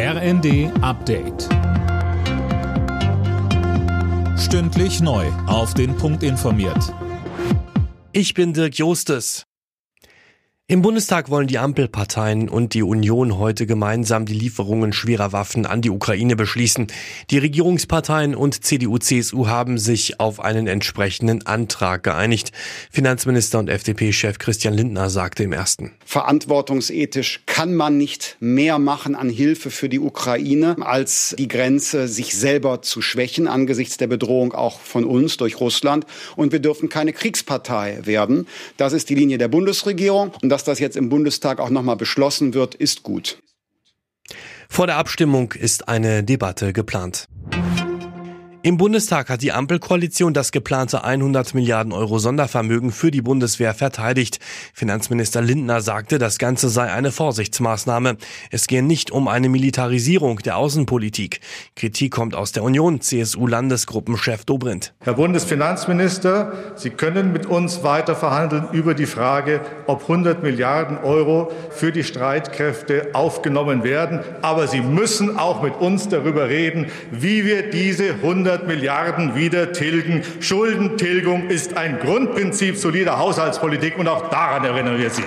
RND Update. Stündlich neu. Auf den Punkt informiert. Ich bin Dirk Jostes. Im Bundestag wollen die Ampelparteien und die Union heute gemeinsam die Lieferungen schwerer Waffen an die Ukraine beschließen. Die Regierungsparteien und CDU-CSU haben sich auf einen entsprechenden Antrag geeinigt. Finanzminister und FDP-Chef Christian Lindner sagte im ersten. Verantwortungsethisch kann man nicht mehr machen an Hilfe für die Ukraine, als die Grenze sich selber zu schwächen angesichts der Bedrohung auch von uns durch Russland. Und wir dürfen keine Kriegspartei werden. Das ist die Linie der Bundesregierung. Und dass das jetzt im Bundestag auch nochmal beschlossen wird, ist gut. Vor der Abstimmung ist eine Debatte geplant. Im Bundestag hat die Ampelkoalition das geplante 100 Milliarden Euro Sondervermögen für die Bundeswehr verteidigt. Finanzminister Lindner sagte, das Ganze sei eine Vorsichtsmaßnahme. Es gehe nicht um eine Militarisierung der Außenpolitik. Kritik kommt aus der Union, CSU-Landesgruppenchef Dobrindt. Herr Bundesfinanzminister, Sie können mit uns weiter verhandeln über die Frage, ob 100 Milliarden Euro für die Streitkräfte aufgenommen werden. Aber Sie müssen auch mit uns darüber reden, wie wir diese 100 100 Milliarden wieder tilgen. Schuldentilgung ist ein Grundprinzip solider Haushaltspolitik und auch daran erinnern wir Sie.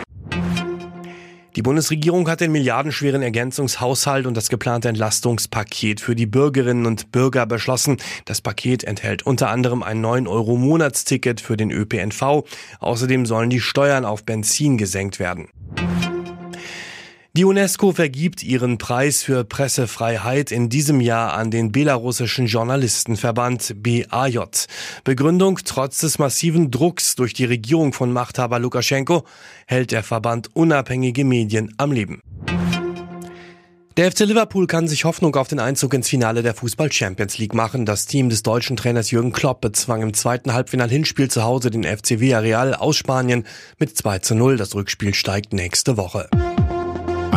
Die Bundesregierung hat den milliardenschweren Ergänzungshaushalt und das geplante Entlastungspaket für die Bürgerinnen und Bürger beschlossen. Das Paket enthält unter anderem ein 9-Euro-Monatsticket für den ÖPNV. Außerdem sollen die Steuern auf Benzin gesenkt werden. Die UNESCO vergibt ihren Preis für Pressefreiheit in diesem Jahr an den belarussischen Journalistenverband BAJ. Begründung, trotz des massiven Drucks durch die Regierung von Machthaber Lukaschenko hält der Verband unabhängige Medien am Leben. Der FC Liverpool kann sich Hoffnung auf den Einzug ins Finale der Fußball Champions League machen. Das Team des deutschen Trainers Jürgen Klopp bezwang im zweiten Halbfinal-Hinspiel zu Hause den FC Villarreal aus Spanien mit 2 zu 0. Das Rückspiel steigt nächste Woche.